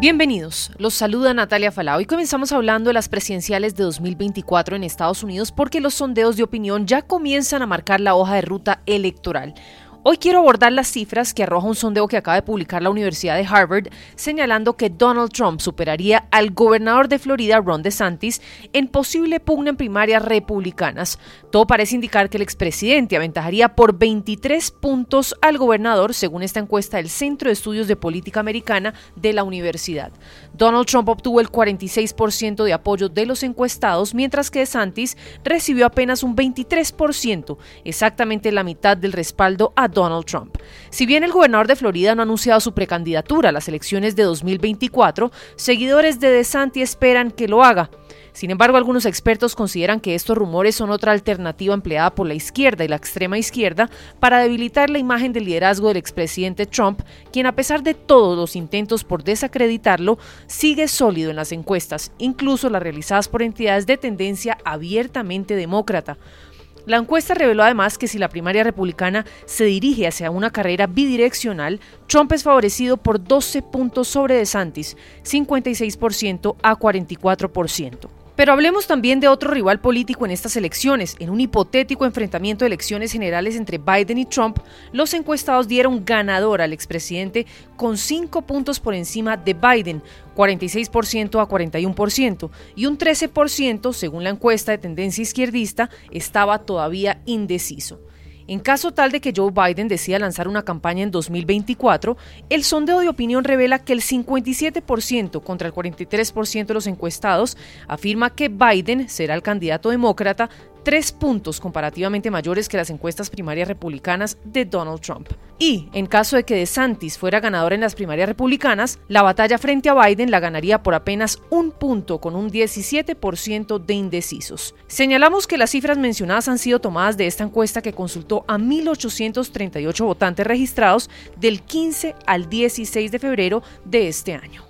Bienvenidos, los saluda Natalia Falao y comenzamos hablando de las presidenciales de 2024 en Estados Unidos porque los sondeos de opinión ya comienzan a marcar la hoja de ruta electoral. Hoy quiero abordar las cifras que arroja un sondeo que acaba de publicar la Universidad de Harvard, señalando que Donald Trump superaría al gobernador de Florida, Ron DeSantis, en posible pugna en primarias republicanas. Todo parece indicar que el expresidente aventajaría por 23 puntos al gobernador, según esta encuesta del Centro de Estudios de Política Americana de la universidad. Donald Trump obtuvo el 46% de apoyo de los encuestados, mientras que DeSantis recibió apenas un 23%, exactamente la mitad del respaldo a Donald Trump. Si bien el gobernador de Florida no ha anunciado su precandidatura a las elecciones de 2024, seguidores de DeSantis esperan que lo haga. Sin embargo, algunos expertos consideran que estos rumores son otra alternativa empleada por la izquierda y la extrema izquierda para debilitar la imagen del liderazgo del expresidente Trump, quien a pesar de todos los intentos por desacreditarlo, sigue sólido en las encuestas, incluso las realizadas por entidades de tendencia abiertamente demócrata. La encuesta reveló además que si la primaria republicana se dirige hacia una carrera bidireccional, Trump es favorecido por 12 puntos sobre DeSantis, 56% a 44%. Pero hablemos también de otro rival político en estas elecciones. En un hipotético enfrentamiento de elecciones generales entre Biden y Trump, los encuestados dieron ganador al expresidente con 5 puntos por encima de Biden, 46% a 41%, y un 13%, según la encuesta de tendencia izquierdista, estaba todavía indeciso. En caso tal de que Joe Biden decida lanzar una campaña en 2024, el sondeo de opinión revela que el 57% contra el 43% de los encuestados afirma que Biden será el candidato demócrata tres puntos comparativamente mayores que las encuestas primarias republicanas de Donald Trump. Y, en caso de que DeSantis fuera ganador en las primarias republicanas, la batalla frente a Biden la ganaría por apenas un punto con un 17% de indecisos. Señalamos que las cifras mencionadas han sido tomadas de esta encuesta que consultó a 1.838 votantes registrados del 15 al 16 de febrero de este año.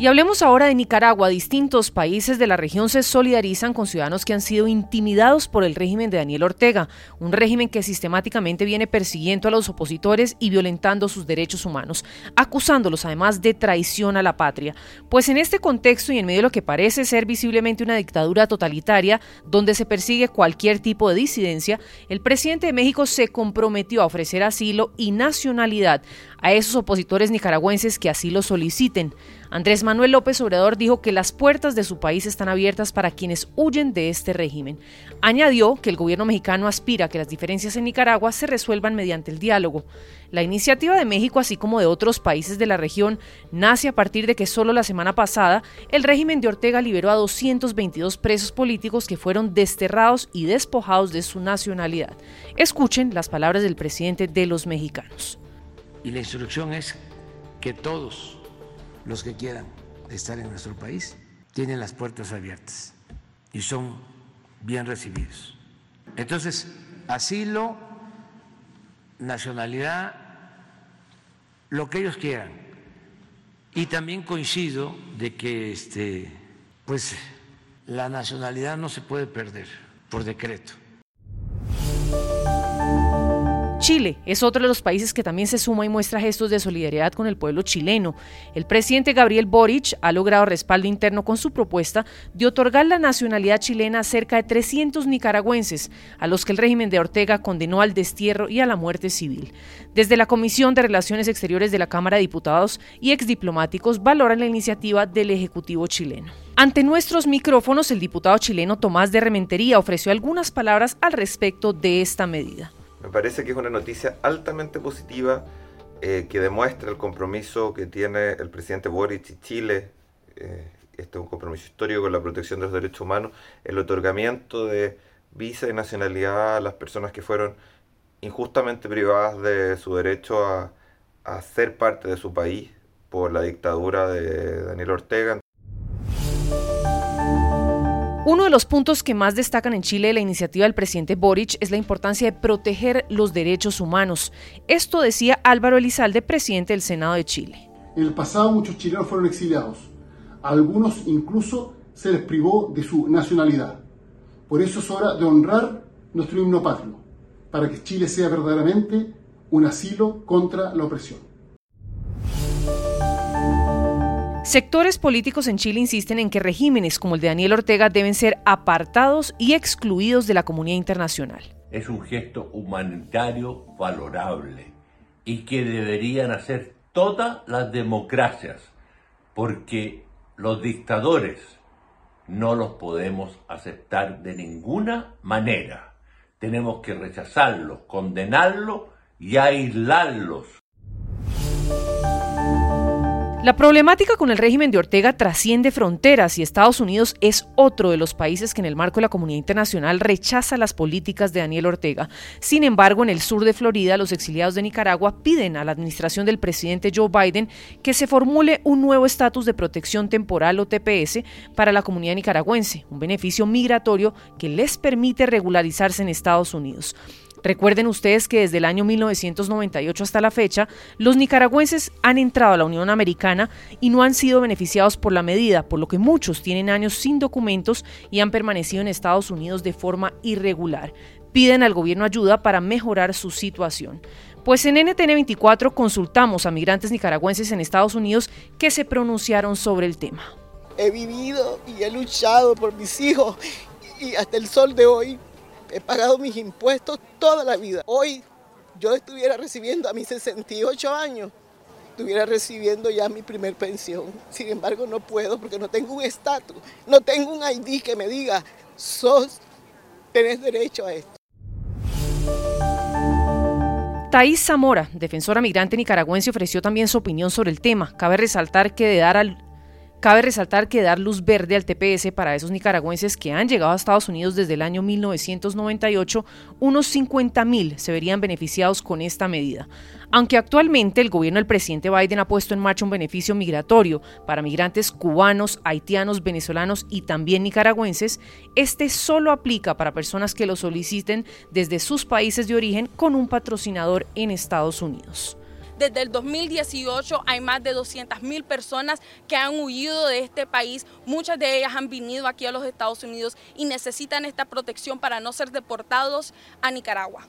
Y hablemos ahora de Nicaragua. Distintos países de la región se solidarizan con ciudadanos que han sido intimidados por el régimen de Daniel Ortega, un régimen que sistemáticamente viene persiguiendo a los opositores y violentando sus derechos humanos, acusándolos además de traición a la patria. Pues en este contexto y en medio de lo que parece ser visiblemente una dictadura totalitaria, donde se persigue cualquier tipo de disidencia, el presidente de México se comprometió a ofrecer asilo y nacionalidad a esos opositores nicaragüenses que así lo soliciten. Andrés Manuel López Obrador dijo que las puertas de su país están abiertas para quienes huyen de este régimen. Añadió que el gobierno mexicano aspira a que las diferencias en Nicaragua se resuelvan mediante el diálogo. La iniciativa de México, así como de otros países de la región, nace a partir de que solo la semana pasada el régimen de Ortega liberó a 222 presos políticos que fueron desterrados y despojados de su nacionalidad. Escuchen las palabras del presidente de los mexicanos. Y la instrucción es que todos los que quieran estar en nuestro país tienen las puertas abiertas y son bien recibidos. Entonces, asilo, nacionalidad, lo que ellos quieran. Y también coincido de que este, pues, la nacionalidad no se puede perder por decreto. Chile es otro de los países que también se suma y muestra gestos de solidaridad con el pueblo chileno. El presidente Gabriel Boric ha logrado respaldo interno con su propuesta de otorgar la nacionalidad chilena a cerca de 300 nicaragüenses, a los que el régimen de Ortega condenó al destierro y a la muerte civil. Desde la Comisión de Relaciones Exteriores de la Cámara de Diputados y exdiplomáticos valoran la iniciativa del Ejecutivo chileno. Ante nuestros micrófonos, el diputado chileno Tomás de Rementería ofreció algunas palabras al respecto de esta medida. Me parece que es una noticia altamente positiva eh, que demuestra el compromiso que tiene el presidente Boric y Chile. Eh, este es un compromiso histórico con la protección de los derechos humanos, el otorgamiento de visa y nacionalidad a las personas que fueron injustamente privadas de su derecho a, a ser parte de su país por la dictadura de Daniel Ortega. Uno de los puntos que más destacan en Chile de la iniciativa del presidente Boric es la importancia de proteger los derechos humanos. Esto decía Álvaro Elizalde, presidente del Senado de Chile. En el pasado muchos chilenos fueron exiliados. Algunos incluso se les privó de su nacionalidad. Por eso es hora de honrar nuestro himno patrio, para que Chile sea verdaderamente un asilo contra la opresión. Sectores políticos en Chile insisten en que regímenes como el de Daniel Ortega deben ser apartados y excluidos de la comunidad internacional. Es un gesto humanitario valorable y que deberían hacer todas las democracias, porque los dictadores no los podemos aceptar de ninguna manera. Tenemos que rechazarlos, condenarlos y aislarlos la problemática con el régimen de Ortega trasciende fronteras y Estados Unidos es otro de los países que en el marco de la comunidad internacional rechaza las políticas de Daniel Ortega. Sin embargo, en el sur de Florida, los exiliados de Nicaragua piden a la administración del presidente Joe Biden que se formule un nuevo estatus de protección temporal o TPS para la comunidad nicaragüense, un beneficio migratorio que les permite regularizarse en Estados Unidos. Recuerden ustedes que desde el año 1998 hasta la fecha, los nicaragüenses han entrado a la Unión Americana y no han sido beneficiados por la medida, por lo que muchos tienen años sin documentos y han permanecido en Estados Unidos de forma irregular. Piden al gobierno ayuda para mejorar su situación. Pues en NTN 24 consultamos a migrantes nicaragüenses en Estados Unidos que se pronunciaron sobre el tema. He vivido y he luchado por mis hijos y hasta el sol de hoy he pagado mis impuestos toda la vida. Hoy yo estuviera recibiendo a mis 68 años, estuviera recibiendo ya mi primer pensión. Sin embargo, no puedo porque no tengo un estatus, no tengo un ID que me diga, sos, tenés derecho a esto. Thais Zamora, defensora migrante nicaragüense, ofreció también su opinión sobre el tema. Cabe resaltar que de dar al Cabe resaltar que dar luz verde al TPS para esos nicaragüenses que han llegado a Estados Unidos desde el año 1998, unos 50.000 se verían beneficiados con esta medida. Aunque actualmente el gobierno del presidente Biden ha puesto en marcha un beneficio migratorio para migrantes cubanos, haitianos, venezolanos y también nicaragüenses, este solo aplica para personas que lo soliciten desde sus países de origen con un patrocinador en Estados Unidos. Desde el 2018 hay más de 200.000 personas que han huido de este país. Muchas de ellas han venido aquí a los Estados Unidos y necesitan esta protección para no ser deportados a Nicaragua.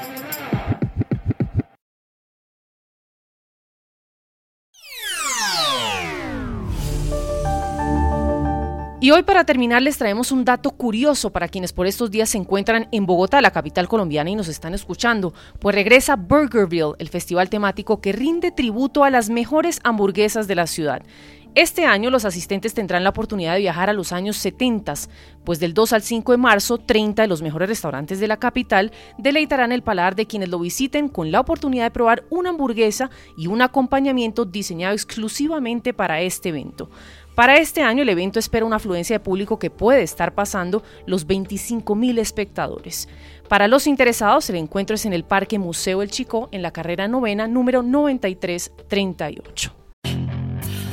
Y hoy para terminar les traemos un dato curioso para quienes por estos días se encuentran en Bogotá, la capital colombiana, y nos están escuchando, pues regresa Burgerville, el festival temático que rinde tributo a las mejores hamburguesas de la ciudad. Este año los asistentes tendrán la oportunidad de viajar a los años 70, pues del 2 al 5 de marzo 30 de los mejores restaurantes de la capital deleitarán el paladar de quienes lo visiten con la oportunidad de probar una hamburguesa y un acompañamiento diseñado exclusivamente para este evento. Para este año el evento espera una afluencia de público que puede estar pasando los 25 mil espectadores. Para los interesados, el encuentro es en el Parque Museo El Chico, en la carrera novena número 9338.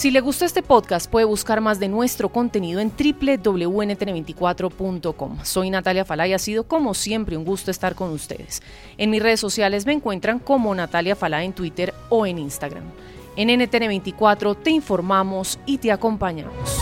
Si le gustó este podcast, puede buscar más de nuestro contenido en www.ntn24.com. Soy Natalia Falá y ha sido como siempre un gusto estar con ustedes. En mis redes sociales me encuentran como Natalia Falá en Twitter o en Instagram. En NTN24 te informamos y te acompañamos.